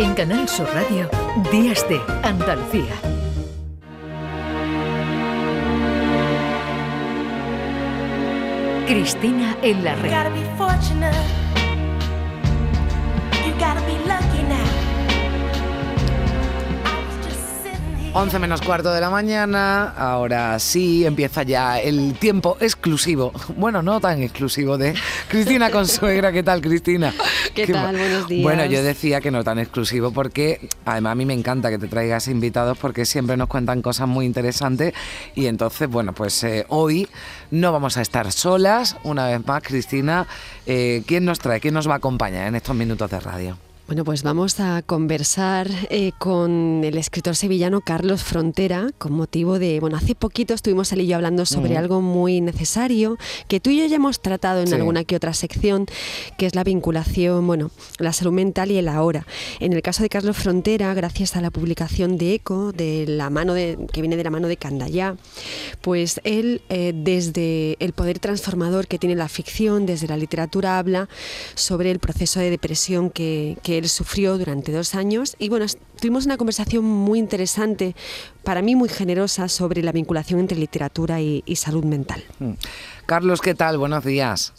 En Canal Sur Radio, Días de Andalucía. Cristina en la red. 11 menos cuarto de la mañana, ahora sí empieza ya el tiempo exclusivo, bueno, no tan exclusivo de Cristina Consuegra. ¿Qué tal, Cristina? ¿Qué, tal? Buenos días. Bueno, yo decía que no tan exclusivo porque además a mí me encanta que te traigas invitados porque siempre nos cuentan cosas muy interesantes y entonces, bueno, pues eh, hoy no vamos a estar solas. Una vez más, Cristina, eh, ¿quién nos trae? ¿Quién nos va a acompañar en estos minutos de radio? Bueno, pues vamos a conversar eh, con el escritor sevillano Carlos Frontera con motivo de, bueno, hace poquito estuvimos él y yo hablando sobre algo muy necesario que tú y yo ya hemos tratado en alguna que otra sección, que es la vinculación, bueno, la salud mental y el ahora. En el caso de Carlos Frontera, gracias a la publicación de ECO, de la mano de, que viene de la mano de Candayá, pues él eh, desde el poder transformador que tiene la ficción, desde la literatura habla sobre el proceso de depresión que, que él sufrió durante dos años y bueno, tuvimos una conversación muy interesante, para mí muy generosa, sobre la vinculación entre literatura y, salud mental. Mm. Carlos, ¿qué tal? Buenos días.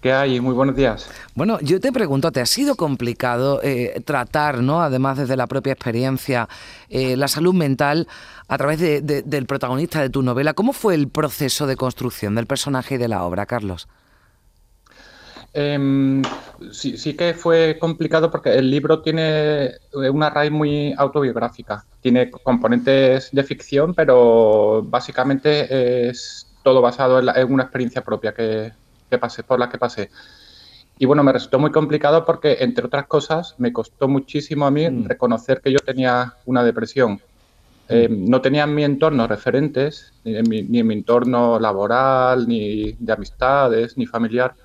¿Qué hay? Muy buenos días. Bueno, yo te pregunto, ¿te ha sido complicado eh, tratar, ¿no? además desde la propia experiencia, eh, la salud mental a través del protagonista de tu novela? ¿Cómo fue el proceso de construcción del personaje y de la obra, Carlos? Em, sí, sí, que fue complicado porque el libro tiene una raíz muy autobiográfica. Tiene componentes de ficción, pero básicamente es todo basado en, una experiencia propia que, pasé, por la que pasé. Y bueno, me resultó muy complicado porque, entre otras cosas, me costó muchísimo a mí mm. reconocer que yo tenía una depresión. Mm. Em, no tenía en mi entorno referentes, ni en mi entorno laboral, ni de amistades, ni familiar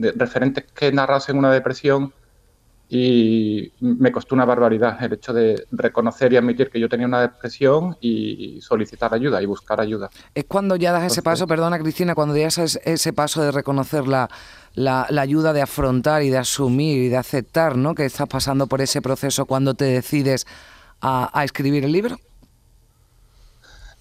de referentes que narrasen una depresión y me costó una barbaridad el hecho de reconocer y admitir que yo tenía una depresión y solicitar ayuda y buscar ayuda. Es cuando ya das ese paso, perdona Cristina, cuando ya das ese paso de reconocer la, la, ayuda de afrontar y de asumir y de aceptar ¿no? que estás pasando por ese proceso cuando te decides a, a escribir el libro.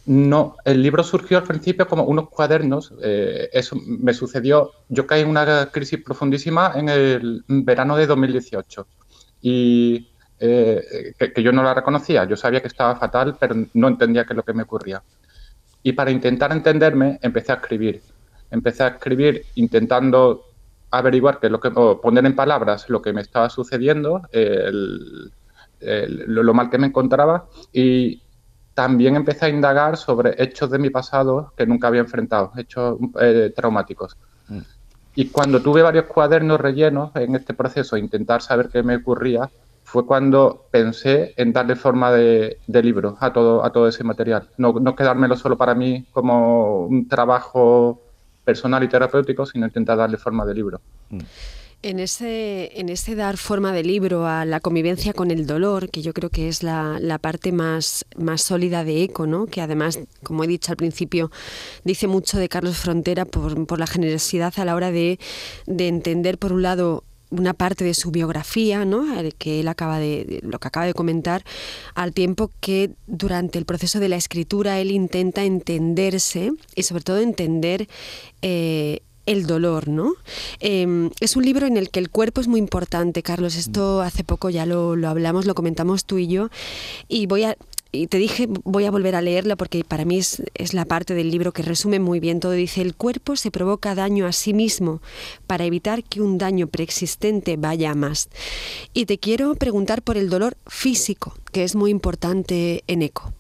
No, el libro surgió al principio como unos cuadernos. Eh, eso me sucedió. Yo caí en una crisis profundísima en el verano de 2018 y eh, que, yo no la reconocía. Yo sabía que estaba fatal, pero no entendía qué es lo que me ocurría. Y para intentar entenderme, empecé a escribir. Empecé a escribir intentando averiguar qué lo que, o poner en palabras lo que me estaba sucediendo, lo mal que me encontraba y también empecé a indagar sobre hechos de mi pasado que nunca había enfrentado, hechos eh, traumáticos. Mm. Y cuando tuve varios cuadernos rellenos en este proceso, intentar saber qué me ocurría, fue cuando pensé en darle forma de, libro a todo, a todo ese material. No, no quedármelo solo para mí como un trabajo personal y terapéutico, sino intentar darle forma de libro. Mm. En ese, en ese dar forma de libro a la convivencia con el dolor, que yo creo que es la, parte más, más sólida de Eco, ¿no? que además, como he dicho al principio, dice mucho de Carlos Frontera por, la generosidad a la hora de, entender, por un lado, una parte de su biografía, ¿no? que él acaba de, lo que acaba de comentar, al tiempo que durante el proceso de la escritura él intenta entenderse y sobre todo entender eh, el dolor, ¿no? Em, es un libro en el que el cuerpo es muy importante, Carlos. Esto mm. hace poco ya lo, hablamos, lo comentamos tú y yo. Y voy a, y te dije, voy a volver a leerla porque para mí es, es, la parte del libro que resume muy bien todo. Dice, el cuerpo se provoca daño a sí mismo para evitar que un daño preexistente vaya a más. Y te quiero preguntar por el dolor físico, que es muy importante en ECO.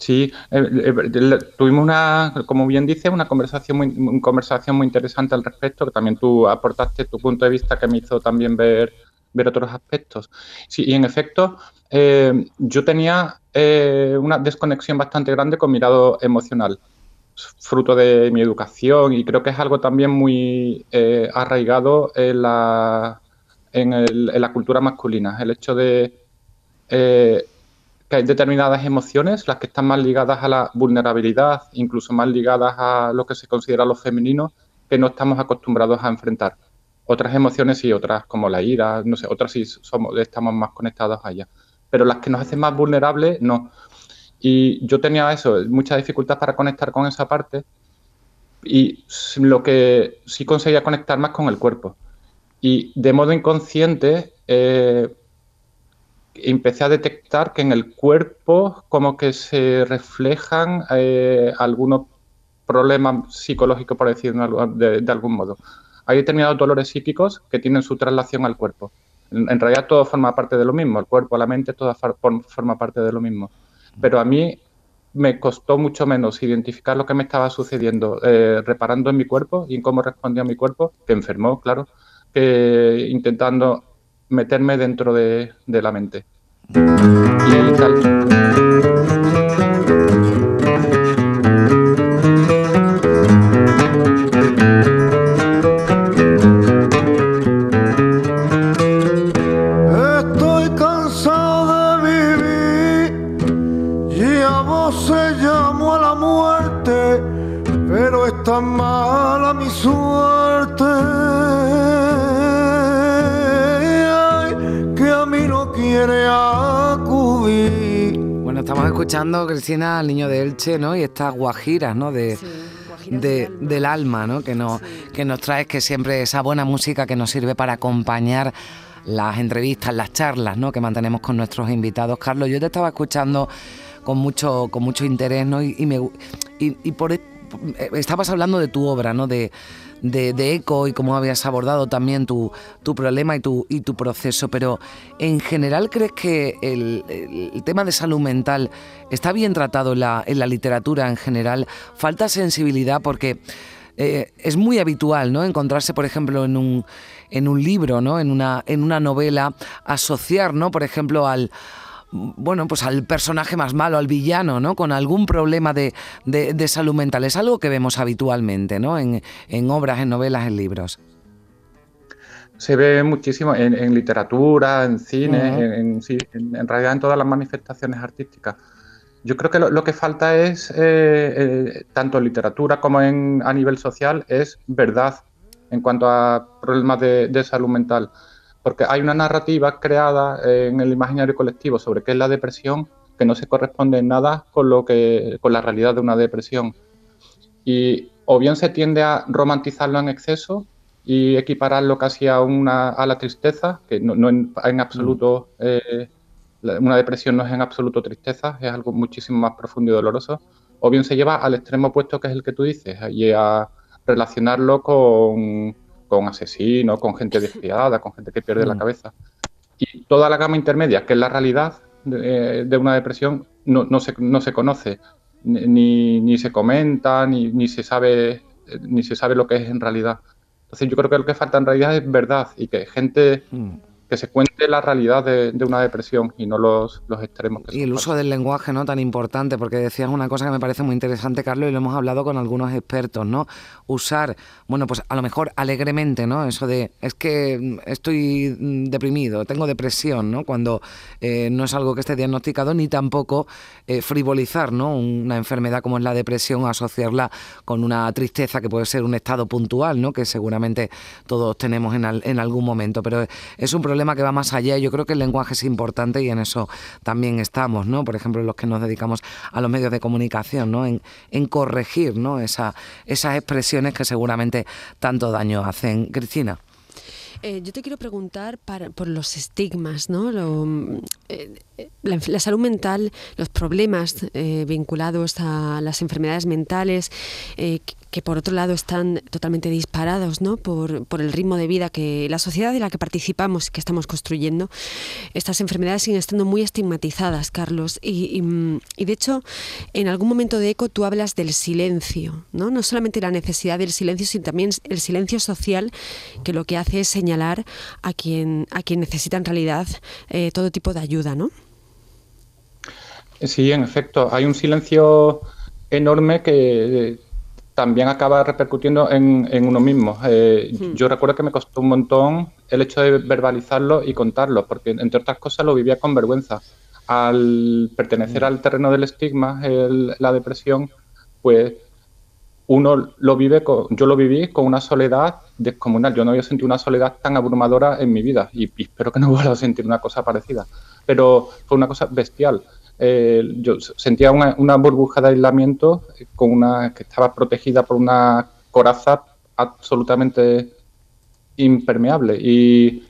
Sí, eh, eh, tuvimos una, como bien dice, una conversación muy, conversación muy interesante al respecto, que también tú aportaste tu punto de vista que me hizo también ver, ver otros aspectos. Sí, y en efecto, eh, yo tenía una desconexión bastante grande con mi lado emocional, fruto de mi educación, y creo que es algo también muy arraigado en la, en, en, la cultura masculina, el hecho de que hay determinadas emociones, las que están más ligadas a la vulnerabilidad, incluso más ligadas a lo que se considera lo femenino, que no estamos acostumbrados a enfrentar Otras emociones y otras como la ira, no sé, otras sí somos, estamos más conectados a ellas. Pero las que nos hacen más vulnerables, no. Y yo tenía eso, mucha dificultad para conectar con esa parte y lo que sí conseguía conectar más con el cuerpo. Y de modo inconsciente eh, empecé a detectar que en el cuerpo como que se reflejan eh, algunos problemas psicológicos, por decirlo de, algún modo. Hay determinados dolores psíquicos que tienen su traslación al cuerpo. En, realidad todo forma parte de lo mismo, el cuerpo, la mente, todo forma parte de lo mismo. Pero a mí me costó mucho menos identificar lo que me estaba sucediendo, eh, reparando en mi cuerpo y en cómo respondía mi cuerpo, que enfermó, claro, intentando meterme dentro de, de la mente. Y tal. Al niño de Elche, ¿no? Y estas guajiras, ¿no? De, del, alma. ¿no? Que, nos, que nos traes, que siempre esa buena música que nos sirve para acompañar las entrevistas, las charlas, ¿no? Que mantenemos con nuestros invitados. Carlos, yo te estaba escuchando con mucho, con mucho interés, ¿no? Y, me, y, y por, e, estabas hablando de tu obra, ¿no? De, de, eco y cómo habías abordado también tu, tu problema y tu, y tu proceso, pero en general crees que el, tema de salud mental está bien tratado en la, en la literatura en general, falta sensibilidad porque... Eh, es muy habitual ¿no? encontrarse, por ejemplo, en un, en un libro, ¿no? en, una, en una novela, asociar, ¿no? por ejemplo, al, bueno, pues al personaje más malo, al villano, ¿no? Con algún problema de, salud mental. Es algo que vemos habitualmente, ¿no? En, obras, en novelas, en libros. Se ve muchísimo en, literatura, en cine, en, en, realidad en todas las manifestaciones artísticas. Yo creo que lo, que falta es, eh, eh, tanto en literatura como en, a nivel social, es verdad en cuanto a problemas de salud mental porque hay una narrativa creada en el imaginario colectivo sobre qué es la depresión que no se corresponde en nada con lo que con la realidad de una depresión y o bien se tiende a romantizarlo en exceso y equipararlo casi a una a la tristeza que no, en, absoluto mm. eh, una depresión no es en absoluto tristeza es algo muchísimo más profundo y doloroso o bien se lleva al extremo opuesto que es el que tú dices y a relacionarlo con con asesinos, con gente desfiada, con gente que pierde la mm. cabeza. Y toda la gama intermedia, que es la realidad de, una depresión, no, no, se, no se conoce, ni, ni se comenta, ni, ni, se sabe, ni se sabe lo que es en realidad. Entonces yo creo que lo que falta en realidad es verdad y que gente mm que se cuente la realidad de, una depresión y no los, los extremos. y el uso del lenguaje no tan importante, porque decías una cosa que me parece muy interesante, Carlos, y lo hemos hablado con algunos expertos, ¿no? Usar, bueno, pues a lo mejor alegremente, ¿no? Eso de, es que estoy deprimido, tengo depresión, ¿no? Cuando eh, no es algo que esté diagnosticado, ni tampoco eh, frivolizar, ¿no? Una enfermedad como es la depresión, asociarla con una tristeza que puede ser un estado puntual, ¿no? Que seguramente todos tenemos en, en algún momento, pero es un problema que va más allá. Yo creo que el lenguaje es importante y en eso también estamos, ¿no? Por ejemplo, los que nos dedicamos a los medios de comunicación, ¿no? En, corregir, ¿no? Esa, esas expresiones que seguramente tanto daño hacen. Cristina. Eh, yo te quiero preguntar por los estigmas, ¿no? Eh, la, salud mental, los problemas eh, vinculados a las enfermedades mentales, que por otro lado están totalmente disparados ¿no? por, por, el ritmo de vida que la sociedad en la que participamos, que estamos construyendo, estas enfermedades siguen estando muy estigmatizadas, Carlos. Y, y, de hecho, en algún momento de ECO tú hablas del silencio, ¿no? no solamente la necesidad del silencio, sino también el silencio social, que lo que hace es señalar a quien, a quien necesita en realidad eh, todo tipo de ayuda. ¿no? Sí, en efecto, hay un silencio enorme que también acaba repercutiendo en, uno mismo. Eh, hmm. Yo recuerdo que me costó un montón el hecho de verbalizarlo y contarlo, porque entre otras cosas lo vivía con vergüenza. Al pertenecer hmm. al terreno del estigma, la depresión, pues uno lo vive, con, yo lo viví con una soledad descomunal. Yo no había sentido una soledad tan abrumadora en mi vida y, espero que no vuelva a sentir una cosa parecida. Pero fue una cosa bestial. Eh, yo sentía una, burbuja de aislamiento con una que estaba protegida por una coraza absolutamente impermeable y,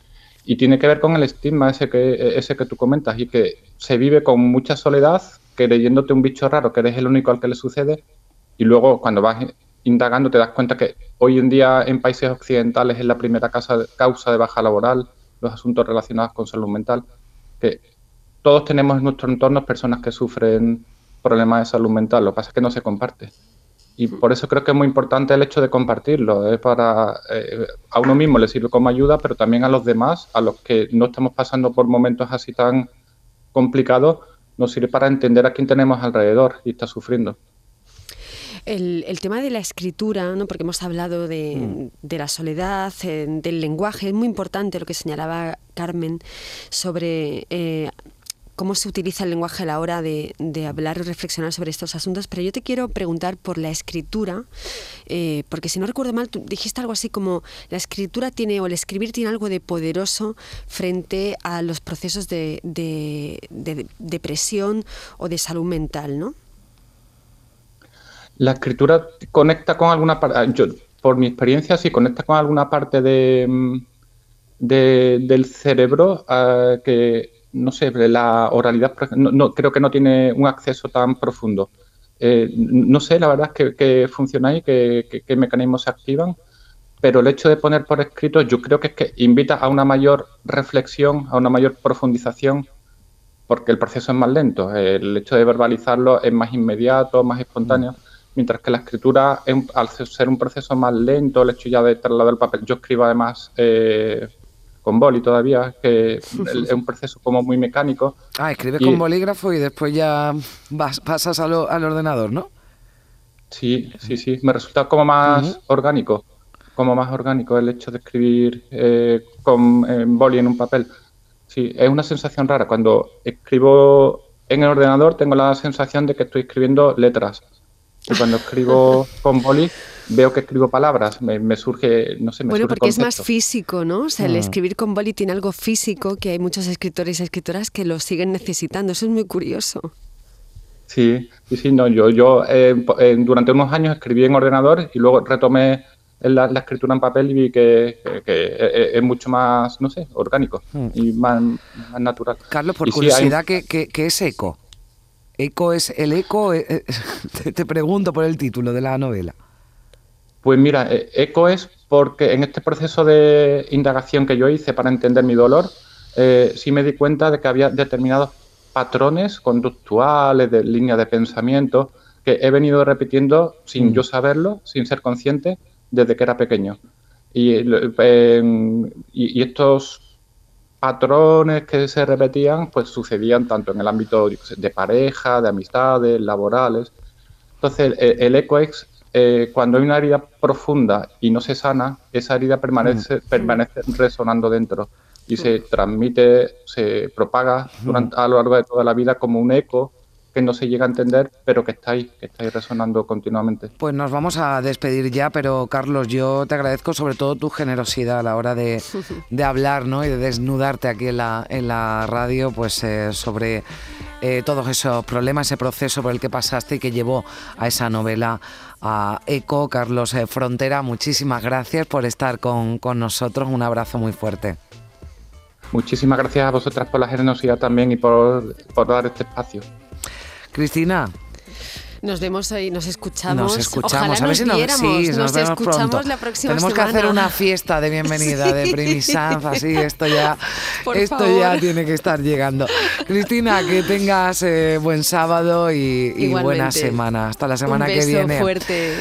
tiene que ver con el estigma ese que, ese que tú comentas y que se vive con mucha soledad, creyéndote un bicho raro, que eres el único al que le sucede y luego cuando vas indagando te das cuenta que hoy en día en países occidentales es la primera causa de baja laboral, los asuntos relacionados con salud mental, que todos tenemos en nuestro entorno personas que sufren problemas de salud mental, lo que pasa es que no se comparte. Y por eso creo que es muy importante el hecho de compartirlo. Es para eh, a uno mismo le sirve como ayuda, pero también a los demás, a los que no estamos pasando por momentos así tan complicados, nos sirve para entender a quién tenemos alrededor y está sufriendo. El, tema de la escritura, ¿no? porque hemos hablado de, mm. la soledad, eh, del lenguaje, es muy importante lo que señalaba Carmen sobre eh, cómo se utiliza el lenguaje a la hora de, hablar y reflexionar sobre estos asuntos, pero yo te quiero preguntar por la escritura, eh, porque si no recuerdo mal, tú dijiste algo así como la escritura tiene, o el escribir tiene algo de poderoso frente a los procesos de, de depresión o de salud mental, ¿no? La escritura conecta con alguna parte, ah, por mi experiencia, sí, conecta con alguna parte de, mm, del cerebro ah, que, no sé, la oralidad, no, creo que no tiene un acceso tan profundo. Eh, no sé, la verdad es que, funciona ahí, qué que, mecanismos se activan, pero el hecho de poner por escrito yo creo que es que invita a una mayor reflexión, a una mayor profundización, porque el proceso es más lento. El hecho de verbalizarlo es más inmediato, más espontáneo mientras que la escritura, al ser un proceso más lento, el hecho ya de trasladar el papel, yo escribo además eh, con boli todavía, que es un proceso como muy mecánico. Ah, escribes con bolígrafo y después ya vas, pasas al, ordenador, ¿no? Sí, sí, sí, me resulta como más orgánico, como más orgánico el hecho de escribir eh, con boli en un papel. Sí, es una sensación rara. Cuando escribo en el ordenador tengo la sensación de que estoy escribiendo letras y cuando escribo con boli veo que escribo palabras, me, surge, no sé, me Bueno, porque es más físico, ¿no? O sea, el mm. escribir con boli tiene algo físico que hay muchos escritores y escritoras que lo siguen necesitando. Eso es muy curioso. Sí, sí, sí, no, yo, yo eh, durante unos años escribí en ordenador y luego retomé la, escritura en papel y vi que, es mucho más, no sé, orgánico mm. y más, natural. Carlos, por curiosidad, ¿qué, qué es eco? ¿Eco es el eco? Eh, eh, te pregunto por el título de la novela. Pues mira, eh, eco es porque en este proceso de indagación que yo hice para entender mi dolor, sí me di cuenta de que había determinados patrones conductuales, de línea de pensamiento, que he venido repitiendo sin mm. yo saberlo, sin ser consciente, desde que era pequeño. Y, y estos patrones que se repetían, pues sucedían tanto en el ámbito de pareja, de amistades, laborales. Entonces, el, eco es eh, cuando hay una herida profunda y no se sana, esa herida permanece, mm. permanece resonando dentro y se transmite, se propaga durante, a lo largo de toda la vida como un eco que no se llega a entender, pero que está ahí, que está ahí resonando continuamente. Pues nos vamos a despedir ya, pero Carlos, yo te agradezco sobre todo tu generosidad a la hora de, hablar ¿no? y de desnudarte aquí en la, en la radio pues, eh, sobre eh, todos esos problemas, ese proceso por el que pasaste y que llevó a esa novela a ECO. Carlos eh, Frontera, muchísimas gracias por estar con, con nosotros. Un abrazo muy fuerte. Muchísimas gracias a vosotras por la generosidad también y por, por dar este espacio. Cristina. Nos vemos y nos escuchamos. Nos escuchamos. a ver si nos, sí, nos, escuchamos la próxima Tenemos que hacer una fiesta de bienvenida de Primisanz, así esto ya, esto ya tiene que estar llegando. Cristina, que tengas eh, buen sábado y, buena semana. Hasta la semana Un beso que viene. fuerte.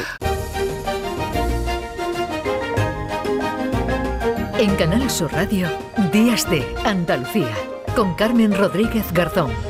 En Canal Sur Radio, Días de Andalucía, con Carmen Rodríguez Garzón.